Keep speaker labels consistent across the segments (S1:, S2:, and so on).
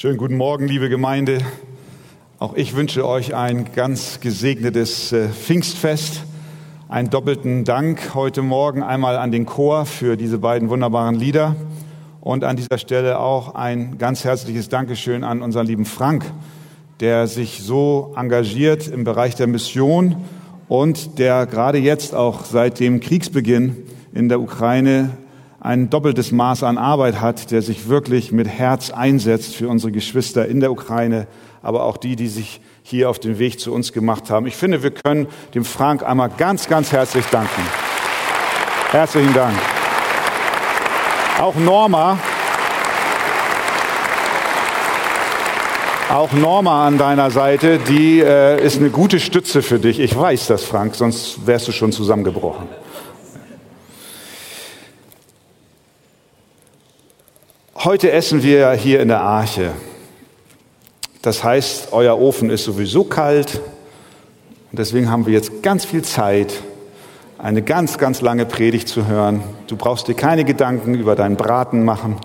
S1: Schönen guten Morgen, liebe Gemeinde. Auch ich wünsche euch ein ganz gesegnetes äh, Pfingstfest. Einen doppelten Dank heute Morgen einmal an den Chor für diese beiden wunderbaren Lieder und an dieser Stelle auch ein ganz herzliches Dankeschön an unseren lieben Frank, der sich so engagiert im Bereich der Mission und der gerade jetzt auch seit dem Kriegsbeginn in der Ukraine ein doppeltes Maß an Arbeit hat, der sich wirklich mit Herz einsetzt für unsere Geschwister in der Ukraine, aber auch die, die sich hier auf den Weg zu uns gemacht haben. Ich finde, wir können dem Frank einmal ganz, ganz herzlich danken. Herzlichen Dank. Auch Norma, auch Norma an deiner Seite, die äh, ist eine gute Stütze für dich. Ich weiß das, Frank, sonst wärst du schon zusammengebrochen. Heute essen wir hier in der Arche. Das heißt, euer Ofen ist sowieso kalt und deswegen haben wir jetzt ganz viel Zeit, eine ganz, ganz lange Predigt zu hören. Du brauchst dir keine Gedanken über deinen Braten machen.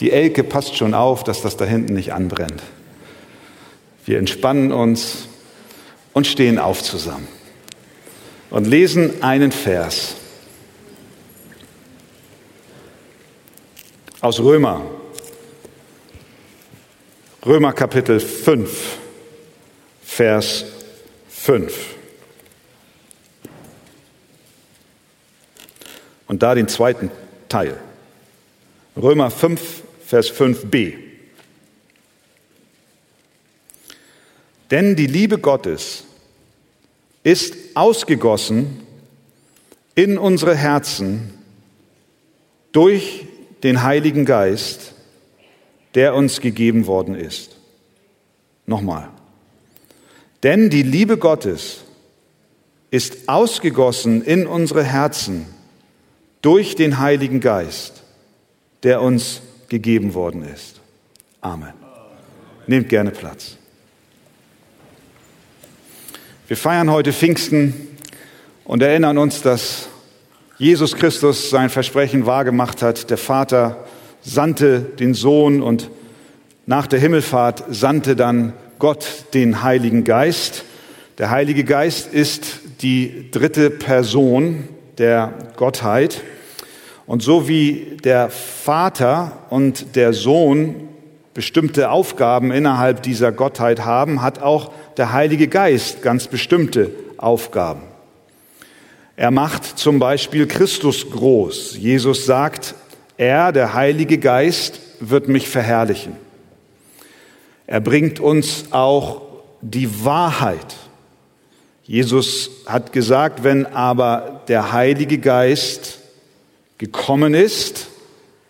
S1: Die Elke passt schon auf, dass das da hinten nicht anbrennt. Wir entspannen uns und stehen auf zusammen und lesen einen Vers. Aus Römer. Römer Kapitel 5, Vers 5. Und da den zweiten Teil. Römer 5, Vers 5b. Denn die Liebe Gottes ist ausgegossen in unsere Herzen durch den Heiligen Geist, der uns gegeben worden ist. Nochmal. Denn die Liebe Gottes ist ausgegossen in unsere Herzen durch den Heiligen Geist, der uns gegeben worden ist. Amen. Nehmt gerne Platz. Wir feiern heute Pfingsten und erinnern uns, dass Jesus Christus sein Versprechen wahrgemacht hat. Der Vater sandte den Sohn und nach der Himmelfahrt sandte dann Gott den Heiligen Geist. Der Heilige Geist ist die dritte Person der Gottheit. Und so wie der Vater und der Sohn bestimmte Aufgaben innerhalb dieser Gottheit haben, hat auch der Heilige Geist ganz bestimmte Aufgaben. Er macht zum Beispiel Christus groß. Jesus sagt, er, der Heilige Geist, wird mich verherrlichen. Er bringt uns auch die Wahrheit. Jesus hat gesagt, wenn aber der Heilige Geist gekommen ist,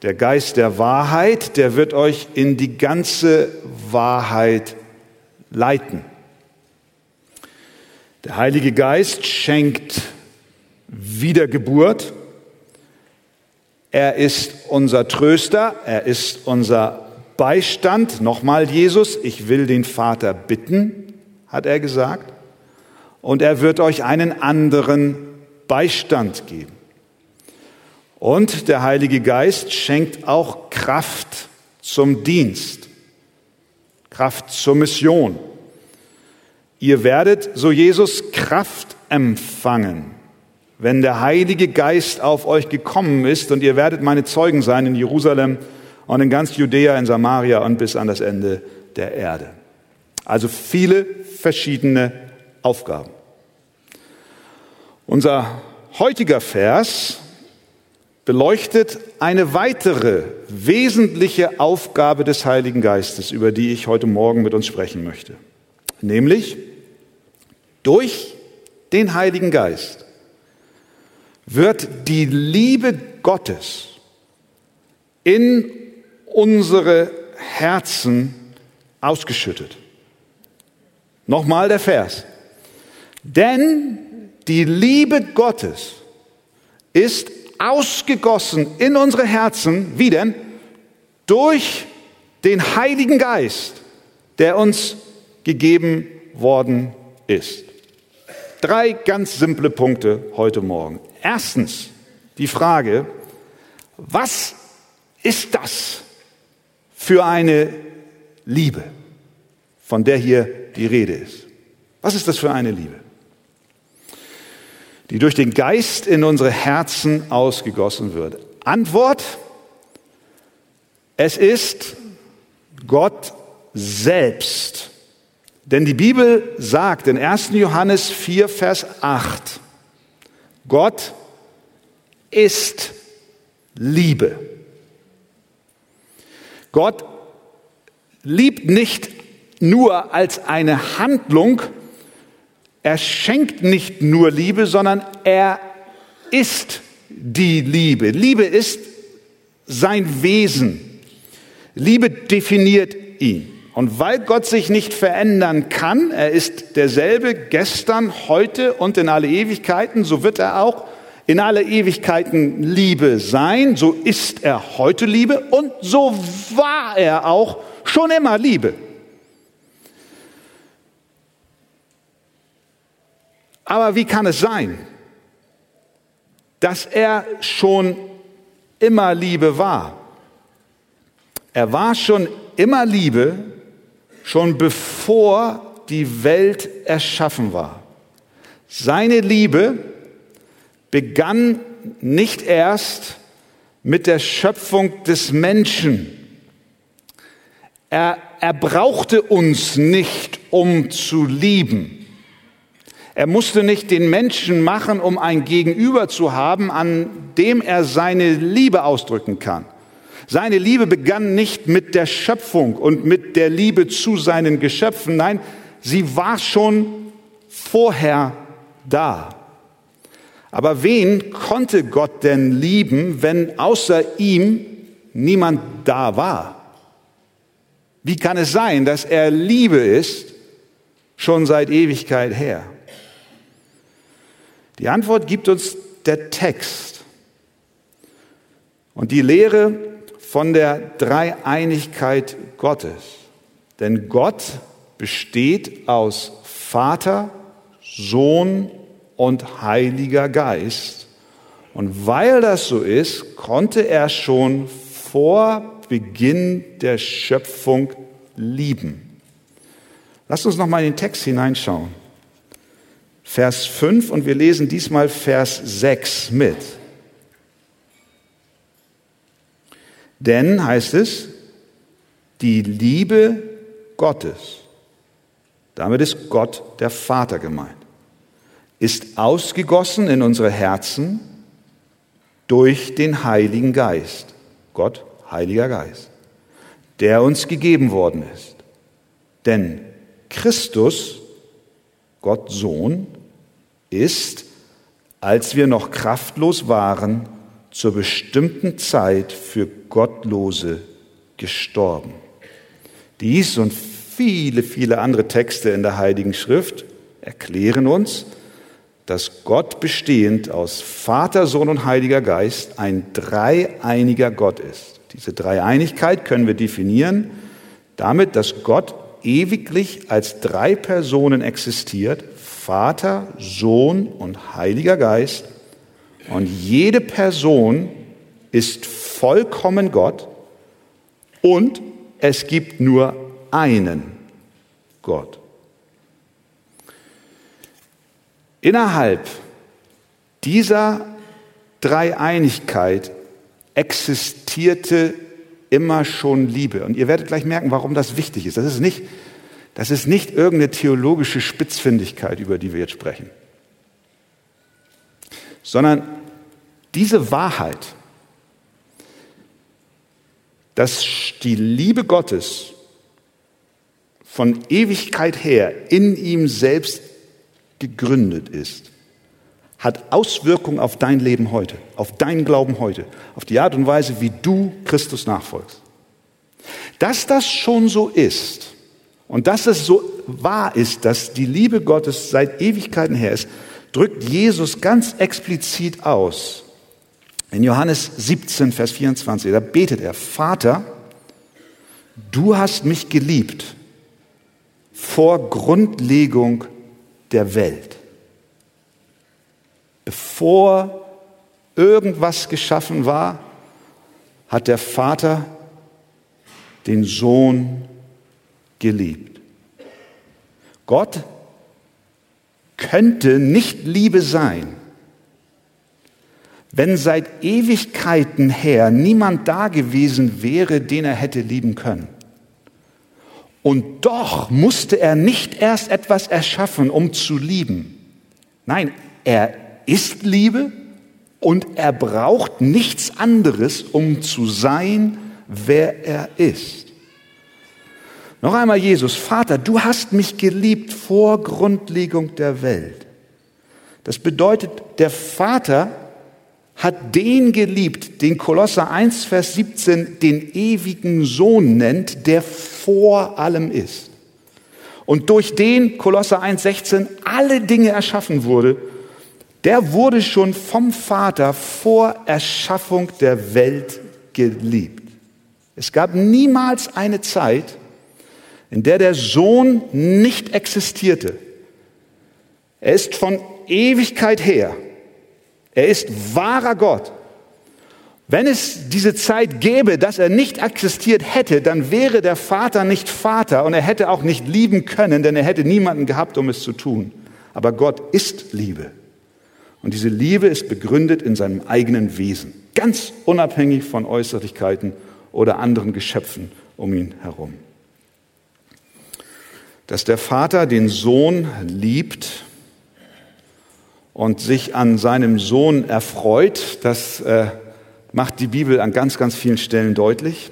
S1: der Geist der Wahrheit, der wird euch in die ganze Wahrheit leiten. Der Heilige Geist schenkt Wiedergeburt. Er ist unser Tröster, er ist unser Beistand. Nochmal Jesus, ich will den Vater bitten, hat er gesagt. Und er wird euch einen anderen Beistand geben. Und der Heilige Geist schenkt auch Kraft zum Dienst, Kraft zur Mission. Ihr werdet, so Jesus, Kraft empfangen wenn der Heilige Geist auf euch gekommen ist und ihr werdet meine Zeugen sein in Jerusalem und in ganz Judäa, in Samaria und bis an das Ende der Erde. Also viele verschiedene Aufgaben. Unser heutiger Vers beleuchtet eine weitere wesentliche Aufgabe des Heiligen Geistes, über die ich heute Morgen mit uns sprechen möchte. Nämlich durch den Heiligen Geist wird die Liebe Gottes in unsere Herzen ausgeschüttet. Nochmal der Vers. Denn die Liebe Gottes ist ausgegossen in unsere Herzen, wie denn? Durch den Heiligen Geist, der uns gegeben worden ist. Drei ganz simple Punkte heute Morgen. Erstens die Frage, was ist das für eine Liebe, von der hier die Rede ist. Was ist das für eine Liebe? Die durch den Geist in unsere Herzen ausgegossen wird. Antwort, es ist Gott selbst. Denn die Bibel sagt in 1. Johannes 4, Vers 8, Gott ist Liebe. Gott liebt nicht nur als eine Handlung, er schenkt nicht nur Liebe, sondern er ist die Liebe. Liebe ist sein Wesen. Liebe definiert ihn. Und weil Gott sich nicht verändern kann, er ist derselbe gestern, heute und in alle Ewigkeiten, so wird er auch in alle Ewigkeiten Liebe sein, so ist er heute Liebe und so war er auch schon immer Liebe. Aber wie kann es sein, dass er schon immer Liebe war? Er war schon immer Liebe, schon bevor die Welt erschaffen war. Seine Liebe begann nicht erst mit der Schöpfung des Menschen. Er, er brauchte uns nicht, um zu lieben. Er musste nicht den Menschen machen, um ein Gegenüber zu haben, an dem er seine Liebe ausdrücken kann. Seine Liebe begann nicht mit der Schöpfung und mit der Liebe zu seinen Geschöpfen, nein, sie war schon vorher da. Aber wen konnte Gott denn lieben, wenn außer ihm niemand da war? Wie kann es sein, dass er Liebe ist, schon seit Ewigkeit her? Die Antwort gibt uns der Text. Und die Lehre von der Dreieinigkeit Gottes. Denn Gott besteht aus Vater, Sohn und Heiliger Geist. Und weil das so ist, konnte er schon vor Beginn der Schöpfung lieben. Lasst uns noch mal in den Text hineinschauen. Vers 5 und wir lesen diesmal Vers 6 mit. Denn, heißt es, die Liebe Gottes, damit ist Gott der Vater gemeint, ist ausgegossen in unsere Herzen durch den Heiligen Geist. Gott, Heiliger Geist, der uns gegeben worden ist. Denn Christus, Gott Sohn, ist, als wir noch kraftlos waren, zur bestimmten Zeit für Gottlose gestorben. Dies und viele, viele andere Texte in der Heiligen Schrift erklären uns, dass Gott bestehend aus Vater, Sohn und Heiliger Geist ein dreieiniger Gott ist. Diese Dreieinigkeit können wir definieren damit, dass Gott ewiglich als drei Personen existiert, Vater, Sohn und Heiliger Geist, und jede Person ist vollkommen Gott und es gibt nur einen Gott. Innerhalb dieser Dreieinigkeit existierte immer schon Liebe. Und ihr werdet gleich merken, warum das wichtig ist. Das ist nicht, das ist nicht irgendeine theologische Spitzfindigkeit, über die wir jetzt sprechen sondern diese Wahrheit, dass die Liebe Gottes von Ewigkeit her in ihm selbst gegründet ist, hat Auswirkungen auf dein Leben heute, auf deinen Glauben heute, auf die Art und Weise, wie du Christus nachfolgst. Dass das schon so ist und dass es so wahr ist, dass die Liebe Gottes seit Ewigkeiten her ist, drückt Jesus ganz explizit aus. In Johannes 17, Vers 24, da betet er, Vater, du hast mich geliebt vor Grundlegung der Welt. Bevor irgendwas geschaffen war, hat der Vater den Sohn geliebt. Gott könnte nicht Liebe sein, wenn seit Ewigkeiten her niemand da gewesen wäre, den er hätte lieben können. Und doch musste er nicht erst etwas erschaffen, um zu lieben. Nein, er ist Liebe und er braucht nichts anderes, um zu sein, wer er ist. Noch einmal Jesus, Vater, du hast mich geliebt vor Grundlegung der Welt. Das bedeutet, der Vater hat den geliebt, den Kolosser 1, Vers 17 den ewigen Sohn nennt, der vor allem ist. Und durch den Kolosser 1, 16 alle Dinge erschaffen wurde, der wurde schon vom Vater vor Erschaffung der Welt geliebt. Es gab niemals eine Zeit, in der der Sohn nicht existierte. Er ist von Ewigkeit her er ist wahrer Gott. Wenn es diese Zeit gäbe, dass er nicht existiert hätte, dann wäre der Vater nicht Vater und er hätte auch nicht lieben können, denn er hätte niemanden gehabt, um es zu tun. Aber Gott ist Liebe. Und diese Liebe ist begründet in seinem eigenen Wesen, ganz unabhängig von Äußerlichkeiten oder anderen Geschöpfen um ihn herum. Dass der Vater den Sohn liebt, und sich an seinem Sohn erfreut. Das äh, macht die Bibel an ganz, ganz vielen Stellen deutlich.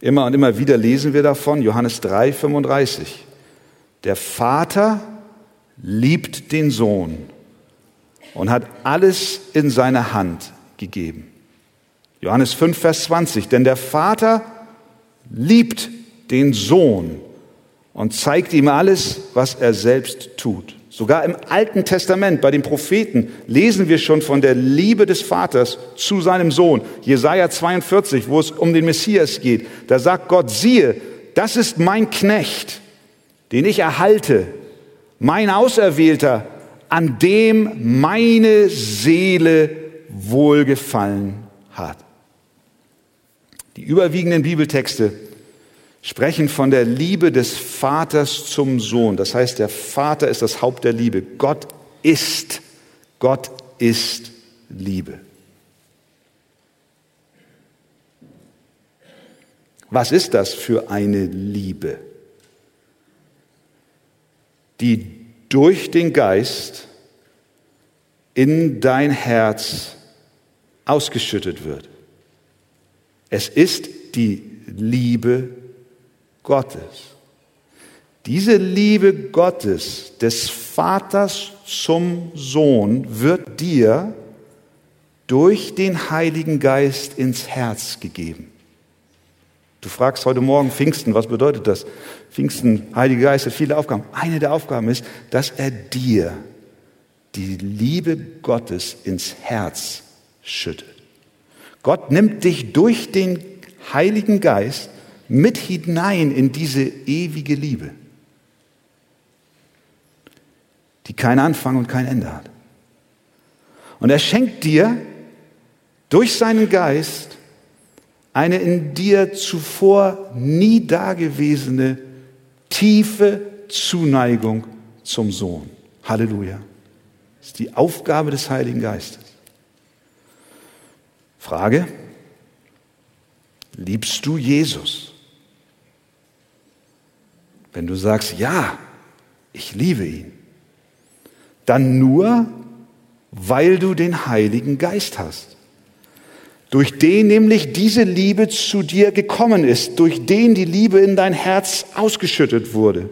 S1: Immer und immer wieder lesen wir davon, Johannes 3, 35. Der Vater liebt den Sohn und hat alles in seine Hand gegeben. Johannes 5, Vers 20. Denn der Vater liebt den Sohn und zeigt ihm alles, was er selbst tut. Sogar im Alten Testament bei den Propheten lesen wir schon von der Liebe des Vaters zu seinem Sohn. Jesaja 42, wo es um den Messias geht. Da sagt Gott, siehe, das ist mein Knecht, den ich erhalte, mein Auserwählter, an dem meine Seele wohlgefallen hat. Die überwiegenden Bibeltexte sprechen von der Liebe des Vaters zum Sohn. Das heißt, der Vater ist das Haupt der Liebe. Gott ist, Gott ist Liebe. Was ist das für eine Liebe, die durch den Geist in dein Herz ausgeschüttet wird? Es ist die Liebe Gottes. Diese Liebe Gottes, des Vaters zum Sohn, wird dir durch den Heiligen Geist ins Herz gegeben. Du fragst heute Morgen Pfingsten, was bedeutet das? Pfingsten, Heilige Geist hat viele Aufgaben. Eine der Aufgaben ist, dass er dir die Liebe Gottes ins Herz schüttet. Gott nimmt dich durch den Heiligen Geist mit hinein in diese ewige Liebe, die keinen Anfang und kein Ende hat. Und er schenkt dir durch seinen Geist eine in dir zuvor nie dagewesene tiefe Zuneigung zum Sohn. Halleluja. Das ist die Aufgabe des Heiligen Geistes. Frage, liebst du Jesus? Wenn du sagst, ja, ich liebe ihn, dann nur, weil du den Heiligen Geist hast, durch den nämlich diese Liebe zu dir gekommen ist, durch den die Liebe in dein Herz ausgeschüttet wurde.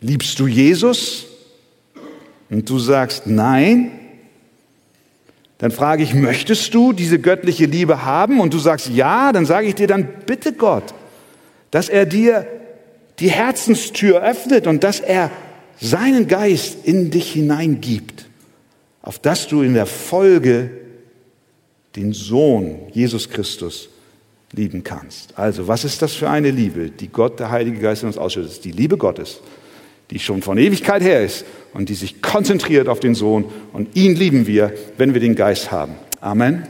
S1: Liebst du Jesus? Und du sagst nein, dann frage ich, möchtest du diese göttliche Liebe haben? Und du sagst ja, dann sage ich dir dann bitte Gott, dass er dir die Herzenstür öffnet und dass er seinen Geist in dich hineingibt, auf dass du in der Folge den Sohn Jesus Christus lieben kannst. Also, was ist das für eine Liebe, die Gott, der Heilige Geist in uns ausschüttet? Die Liebe Gottes, die schon von Ewigkeit her ist und die sich konzentriert auf den Sohn. Und ihn lieben wir, wenn wir den Geist haben. Amen.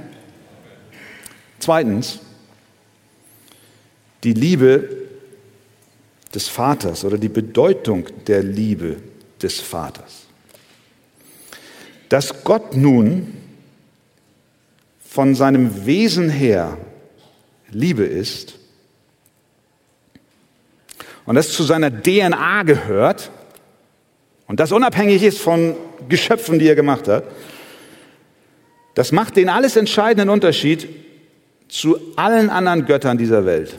S1: Zweitens, die Liebe des Vaters oder die Bedeutung der Liebe des Vaters. Dass Gott nun von seinem Wesen her Liebe ist und das zu seiner DNA gehört und das unabhängig ist von Geschöpfen, die er gemacht hat, das macht den alles entscheidenden Unterschied zu allen anderen Göttern dieser Welt.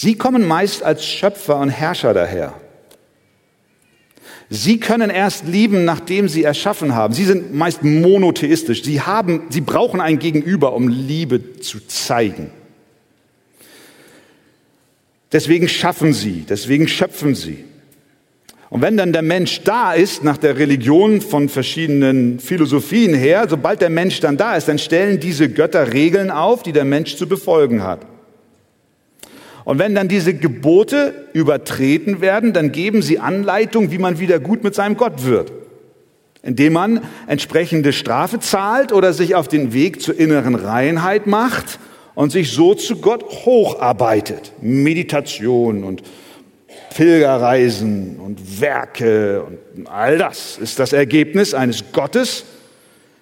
S1: Sie kommen meist als Schöpfer und Herrscher daher. Sie können erst lieben, nachdem sie erschaffen haben. Sie sind meist monotheistisch. Sie haben, sie brauchen ein Gegenüber, um Liebe zu zeigen. Deswegen schaffen sie, deswegen schöpfen sie. Und wenn dann der Mensch da ist, nach der Religion von verschiedenen Philosophien her, sobald der Mensch dann da ist, dann stellen diese Götter Regeln auf, die der Mensch zu befolgen hat. Und wenn dann diese Gebote übertreten werden, dann geben sie Anleitung, wie man wieder gut mit seinem Gott wird. Indem man entsprechende Strafe zahlt oder sich auf den Weg zur inneren Reinheit macht und sich so zu Gott hocharbeitet. Meditation und Pilgerreisen und Werke und all das ist das Ergebnis eines Gottes,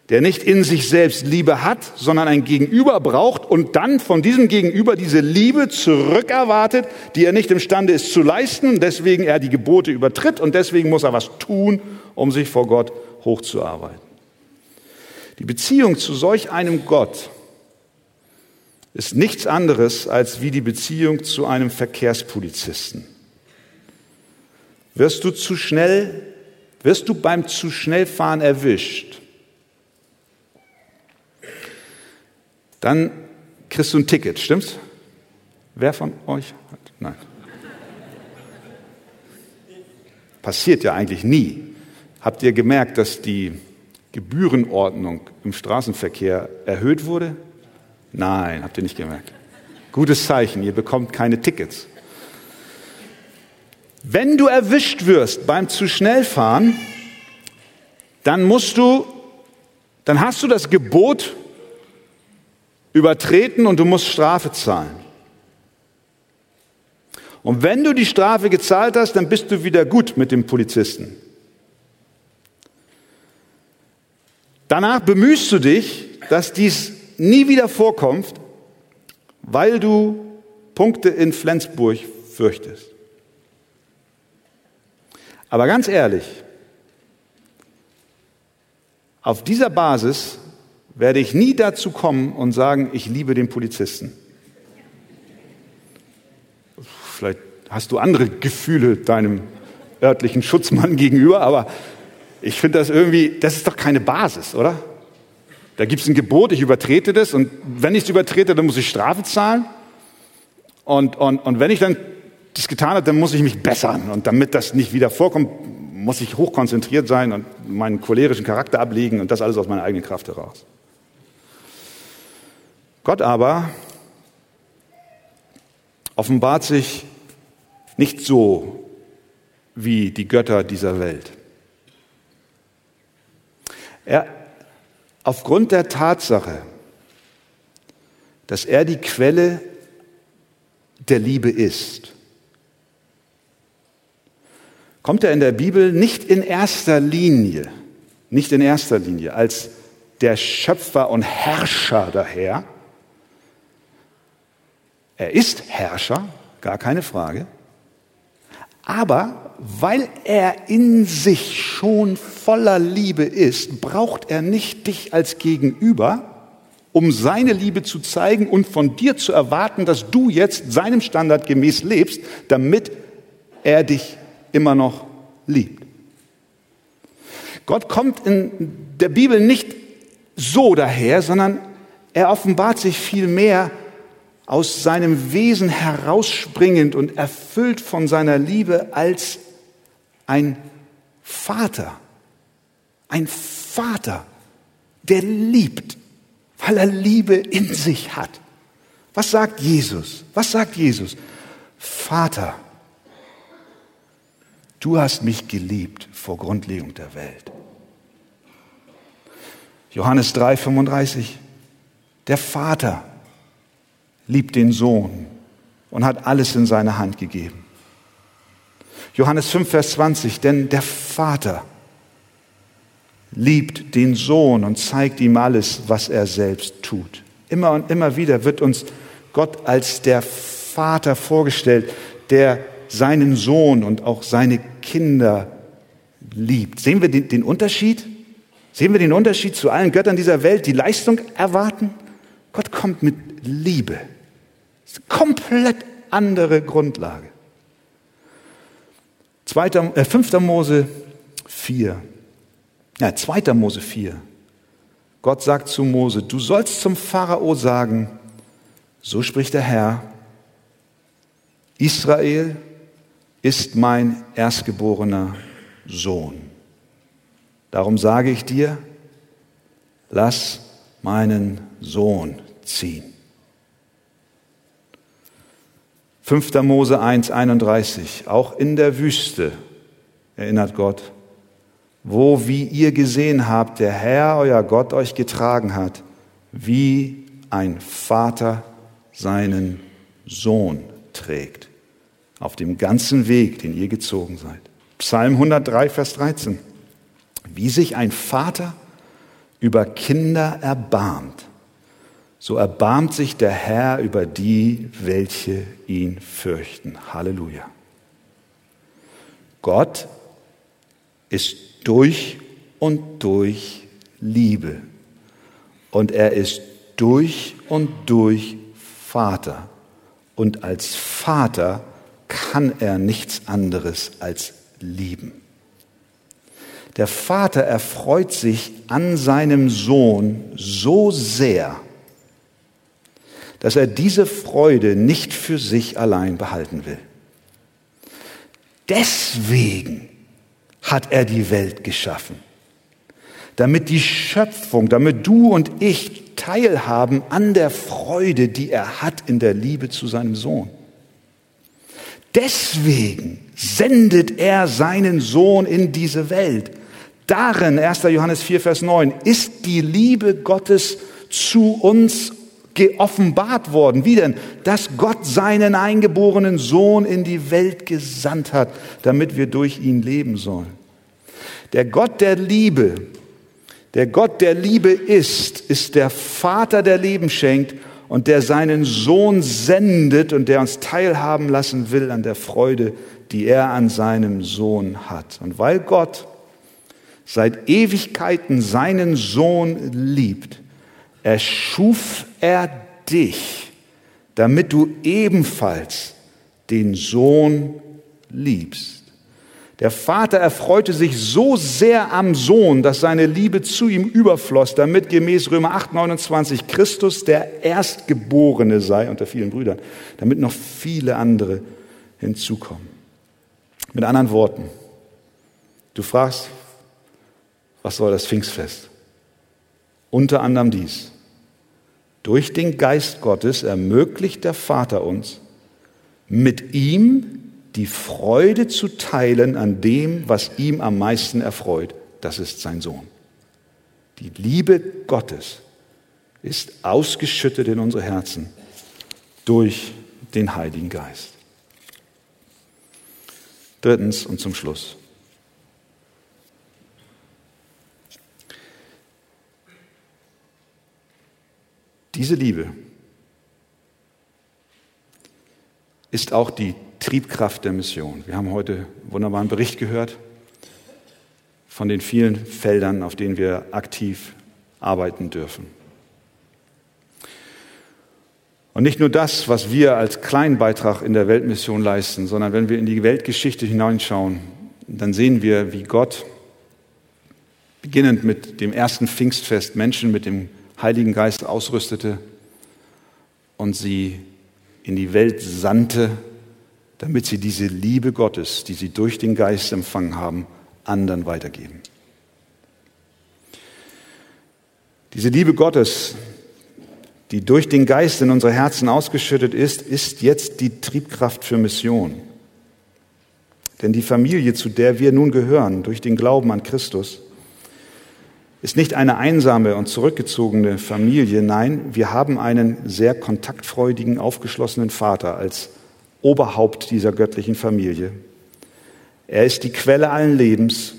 S1: der nicht in sich selbst Liebe hat, sondern ein Gegenüber braucht und dann von diesem Gegenüber diese Liebe zurückerwartet, die er nicht imstande ist zu leisten, deswegen er die Gebote übertritt und deswegen muss er was tun, um sich vor Gott hochzuarbeiten. Die Beziehung zu solch einem Gott ist nichts anderes als wie die Beziehung zu einem Verkehrspolizisten. Wirst du zu schnell, wirst du beim zu schnell fahren erwischt, Dann kriegst du ein Ticket, stimmt's? Wer von euch hat? Nein. Passiert ja eigentlich nie. Habt ihr gemerkt, dass die Gebührenordnung im Straßenverkehr erhöht wurde? Nein, habt ihr nicht gemerkt. Gutes Zeichen, ihr bekommt keine Tickets. Wenn du erwischt wirst beim zu schnell fahren, dann musst du, dann hast du das Gebot übertreten und du musst Strafe zahlen. Und wenn du die Strafe gezahlt hast, dann bist du wieder gut mit dem Polizisten. Danach bemühst du dich, dass dies nie wieder vorkommt, weil du Punkte in Flensburg fürchtest. Aber ganz ehrlich, auf dieser Basis werde ich nie dazu kommen und sagen, ich liebe den Polizisten. Vielleicht hast du andere Gefühle deinem örtlichen Schutzmann gegenüber, aber ich finde das irgendwie, das ist doch keine Basis, oder? Da gibt es ein Gebot, ich übertrete das und wenn ich es übertrete, dann muss ich Strafe zahlen. Und, und, und wenn ich dann das getan habe, dann muss ich mich bessern. Und damit das nicht wieder vorkommt, muss ich hochkonzentriert sein und meinen cholerischen Charakter ablegen und das alles aus meiner eigenen Kraft heraus. Gott aber offenbart sich nicht so wie die Götter dieser Welt. Er, aufgrund der Tatsache, dass er die Quelle der Liebe ist, kommt er in der Bibel nicht in erster Linie, nicht in erster Linie als der Schöpfer und Herrscher daher, er ist Herrscher, gar keine Frage. Aber weil er in sich schon voller Liebe ist, braucht er nicht dich als Gegenüber, um seine Liebe zu zeigen und von dir zu erwarten, dass du jetzt seinem Standard gemäß lebst, damit er dich immer noch liebt. Gott kommt in der Bibel nicht so daher, sondern er offenbart sich vielmehr aus seinem Wesen herausspringend und erfüllt von seiner Liebe als ein Vater. Ein Vater, der liebt, weil er Liebe in sich hat. Was sagt Jesus? Was sagt Jesus? Vater, du hast mich geliebt vor Grundlegung der Welt. Johannes 3, 35. Der Vater liebt den Sohn und hat alles in seine Hand gegeben. Johannes 5, Vers 20, denn der Vater liebt den Sohn und zeigt ihm alles, was er selbst tut. Immer und immer wieder wird uns Gott als der Vater vorgestellt, der seinen Sohn und auch seine Kinder liebt. Sehen wir den, den Unterschied? Sehen wir den Unterschied zu allen Göttern dieser Welt, die Leistung erwarten? Gott kommt mit Liebe. Ist eine komplett andere Grundlage. 2. Äh, 5. Mose 4. Ja, 2. Mose 4. Gott sagt zu Mose, du sollst zum Pharao sagen, so spricht der Herr, Israel ist mein erstgeborener Sohn. Darum sage ich dir, lass meinen Sohn ziehen. 5. Mose 1, 31. Auch in der Wüste, erinnert Gott, wo, wie ihr gesehen habt, der Herr, euer Gott, euch getragen hat, wie ein Vater seinen Sohn trägt, auf dem ganzen Weg, den ihr gezogen seid. Psalm 103, Vers 13. Wie sich ein Vater über Kinder erbarmt, so erbarmt sich der Herr über die, welche ihn fürchten. Halleluja. Gott ist durch und durch Liebe. Und er ist durch und durch Vater. Und als Vater kann er nichts anderes als lieben. Der Vater erfreut sich an seinem Sohn so sehr, dass er diese Freude nicht für sich allein behalten will. Deswegen hat er die Welt geschaffen, damit die Schöpfung, damit du und ich teilhaben an der Freude, die er hat in der Liebe zu seinem Sohn. Deswegen sendet er seinen Sohn in diese Welt. Darin, 1. Johannes 4, Vers 9, ist die Liebe Gottes zu uns geoffenbart worden. Wie denn? Dass Gott seinen eingeborenen Sohn in die Welt gesandt hat, damit wir durch ihn leben sollen. Der Gott der Liebe, der Gott der Liebe ist, ist der Vater, der Leben schenkt und der seinen Sohn sendet und der uns teilhaben lassen will an der Freude, die er an seinem Sohn hat. Und weil Gott seit Ewigkeiten seinen Sohn liebt, erschuf er dich, damit du ebenfalls den Sohn liebst. Der Vater erfreute sich so sehr am Sohn, dass seine Liebe zu ihm überfloss, damit gemäß Römer 8, 29 Christus der Erstgeborene sei unter vielen Brüdern, damit noch viele andere hinzukommen. Mit anderen Worten, du fragst, was soll das Pfingstfest? Unter anderem dies. Durch den Geist Gottes ermöglicht der Vater uns, mit ihm die Freude zu teilen an dem, was ihm am meisten erfreut. Das ist sein Sohn. Die Liebe Gottes ist ausgeschüttet in unsere Herzen durch den Heiligen Geist. Drittens und zum Schluss. Diese Liebe ist auch die Triebkraft der Mission. Wir haben heute einen wunderbaren Bericht gehört von den vielen Feldern, auf denen wir aktiv arbeiten dürfen. Und nicht nur das, was wir als kleinen Beitrag in der Weltmission leisten, sondern wenn wir in die Weltgeschichte hineinschauen, dann sehen wir, wie Gott, beginnend mit dem ersten Pfingstfest, Menschen mit dem Heiligen Geist ausrüstete und sie in die Welt sandte, damit sie diese Liebe Gottes, die sie durch den Geist empfangen haben, anderen weitergeben. Diese Liebe Gottes, die durch den Geist in unsere Herzen ausgeschüttet ist, ist jetzt die Triebkraft für Mission. Denn die Familie, zu der wir nun gehören, durch den Glauben an Christus, ist nicht eine einsame und zurückgezogene Familie. Nein, wir haben einen sehr kontaktfreudigen, aufgeschlossenen Vater als Oberhaupt dieser göttlichen Familie. Er ist die Quelle allen Lebens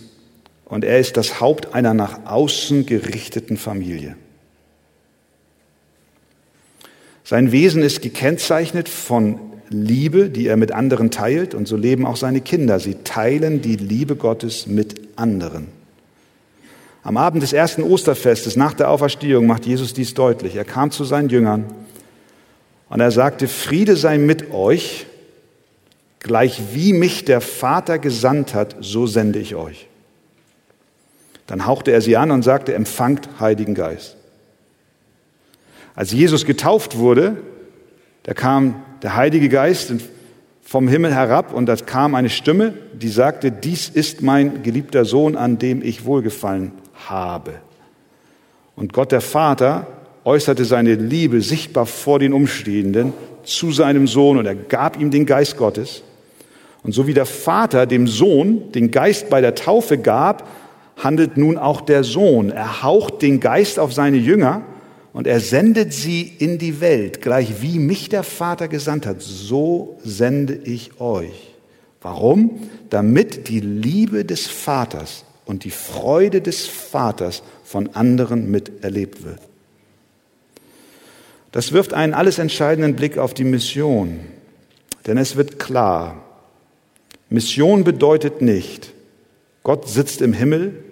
S1: und er ist das Haupt einer nach außen gerichteten Familie. Sein Wesen ist gekennzeichnet von Liebe, die er mit anderen teilt, und so leben auch seine Kinder. Sie teilen die Liebe Gottes mit anderen. Am Abend des ersten Osterfestes nach der Auferstehung macht Jesus dies deutlich. Er kam zu seinen Jüngern und er sagte, Friede sei mit euch, gleich wie mich der Vater gesandt hat, so sende ich euch. Dann hauchte er sie an und sagte, empfangt Heiligen Geist. Als Jesus getauft wurde, da kam der Heilige Geist vom Himmel herab und da kam eine Stimme, die sagte, dies ist mein geliebter Sohn, an dem ich wohlgefallen habe. Und Gott der Vater äußerte seine Liebe sichtbar vor den Umstehenden zu seinem Sohn und er gab ihm den Geist Gottes. Und so wie der Vater dem Sohn den Geist bei der Taufe gab, handelt nun auch der Sohn. Er haucht den Geist auf seine Jünger und er sendet sie in die Welt, gleich wie mich der Vater gesandt hat, so sende ich euch. Warum? Damit die Liebe des Vaters und die Freude des Vaters von anderen miterlebt wird. Das wirft einen alles entscheidenden Blick auf die Mission, denn es wird klar, Mission bedeutet nicht, Gott sitzt im Himmel,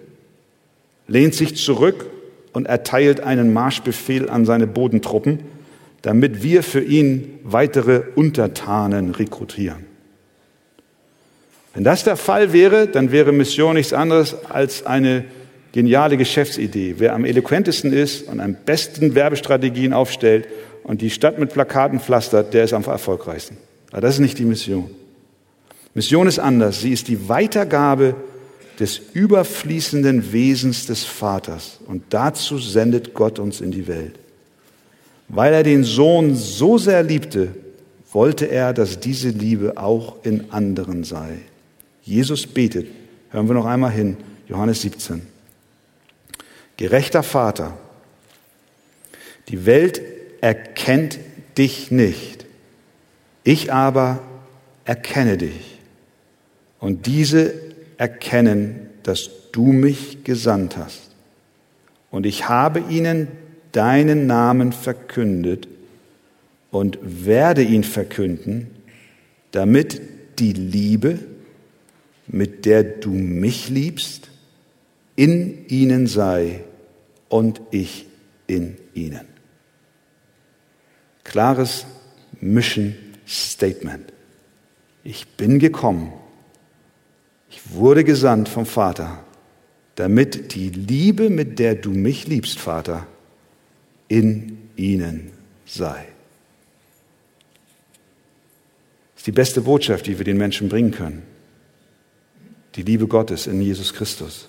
S1: lehnt sich zurück und erteilt einen Marschbefehl an seine Bodentruppen, damit wir für ihn weitere Untertanen rekrutieren. Wenn das der Fall wäre, dann wäre Mission nichts anderes als eine geniale Geschäftsidee. Wer am eloquentesten ist und am besten Werbestrategien aufstellt und die Stadt mit Plakaten pflastert, der ist am erfolgreichsten. Aber das ist nicht die Mission. Mission ist anders. Sie ist die Weitergabe des überfließenden Wesens des Vaters. Und dazu sendet Gott uns in die Welt. Weil er den Sohn so sehr liebte, wollte er, dass diese Liebe auch in anderen sei. Jesus betet, hören wir noch einmal hin, Johannes 17. Gerechter Vater, die Welt erkennt dich nicht, ich aber erkenne dich. Und diese erkennen, dass du mich gesandt hast. Und ich habe ihnen deinen Namen verkündet und werde ihn verkünden, damit die Liebe, mit der du mich liebst, in ihnen sei und ich in ihnen. Klares Mission Statement. Ich bin gekommen, ich wurde gesandt vom Vater, damit die Liebe, mit der du mich liebst, Vater, in ihnen sei. Das ist die beste Botschaft, die wir den Menschen bringen können. Die Liebe Gottes in Jesus Christus.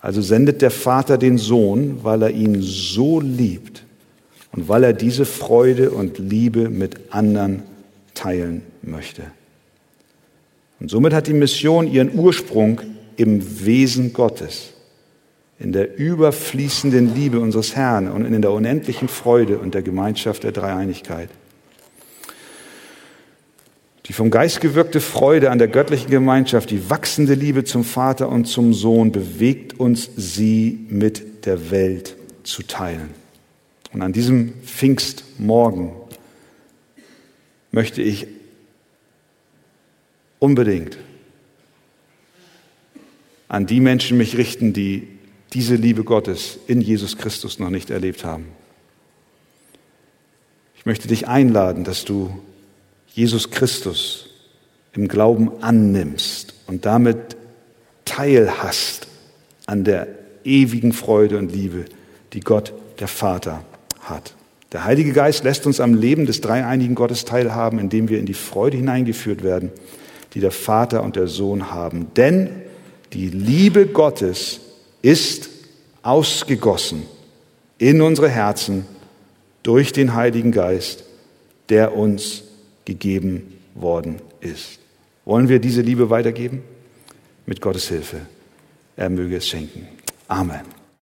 S1: Also sendet der Vater den Sohn, weil er ihn so liebt und weil er diese Freude und Liebe mit anderen teilen möchte. Und somit hat die Mission ihren Ursprung im Wesen Gottes, in der überfließenden Liebe unseres Herrn und in der unendlichen Freude und der Gemeinschaft der Dreieinigkeit. Die vom Geist gewirkte Freude an der göttlichen Gemeinschaft, die wachsende Liebe zum Vater und zum Sohn bewegt uns, sie mit der Welt zu teilen. Und an diesem Pfingstmorgen möchte ich unbedingt an die Menschen mich richten, die diese Liebe Gottes in Jesus Christus noch nicht erlebt haben. Ich möchte dich einladen, dass du Jesus Christus im Glauben annimmst und damit teilhast an der ewigen Freude und Liebe, die Gott, der Vater, hat. Der Heilige Geist lässt uns am Leben des dreieinigen Gottes teilhaben, indem wir in die Freude hineingeführt werden die der Vater und der Sohn haben. Denn die Liebe Gottes ist ausgegossen in unsere Herzen durch den Heiligen Geist, der uns gegeben worden ist. Wollen wir diese Liebe weitergeben? Mit Gottes Hilfe. Er möge es schenken. Amen.